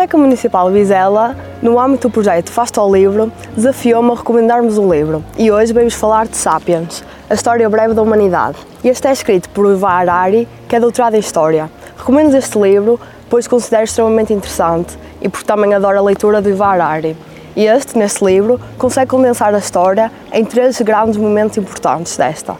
Biblioteca Municipal Vizela, no âmbito do projeto Fasta ao Livro, desafiou-me a recomendarmos um livro e hoje vamos falar de Sapiens, a história breve da humanidade. Este é escrito por Ivan Harari, que é doutorado em História. Recomendo este livro, pois considero extremamente interessante e porque também adoro a leitura de Ivan Harari. E este, neste livro, consegue condensar a história em três grandes momentos importantes desta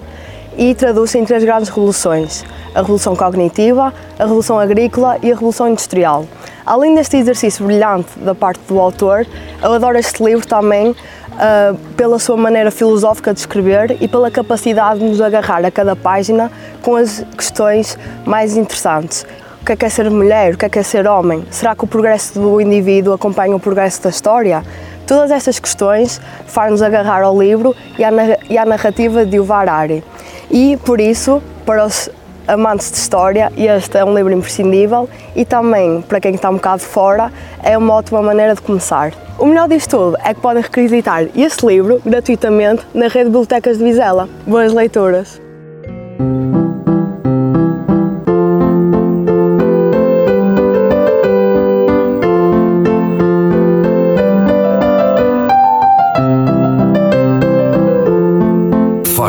e traduz-se em três grandes revoluções: a Revolução Cognitiva, a Revolução Agrícola e a Revolução Industrial. Além deste exercício brilhante da parte do autor, eu adoro este livro também uh, pela sua maneira filosófica de escrever e pela capacidade de nos agarrar a cada página com as questões mais interessantes. O que é, que é ser mulher? O que é, que é ser homem? Será que o progresso do indivíduo acompanha o progresso da história? Todas estas questões fazem-nos agarrar ao livro e à, narrativa de Yuval Harari. E, por isso, para os amantes de história, este é um livro imprescindível e também, para quem está um bocado fora, é uma ótima maneira de começar. O melhor disto tudo é que podem requisitar este livro gratuitamente na rede de bibliotecas de Vizela. Boas leituras!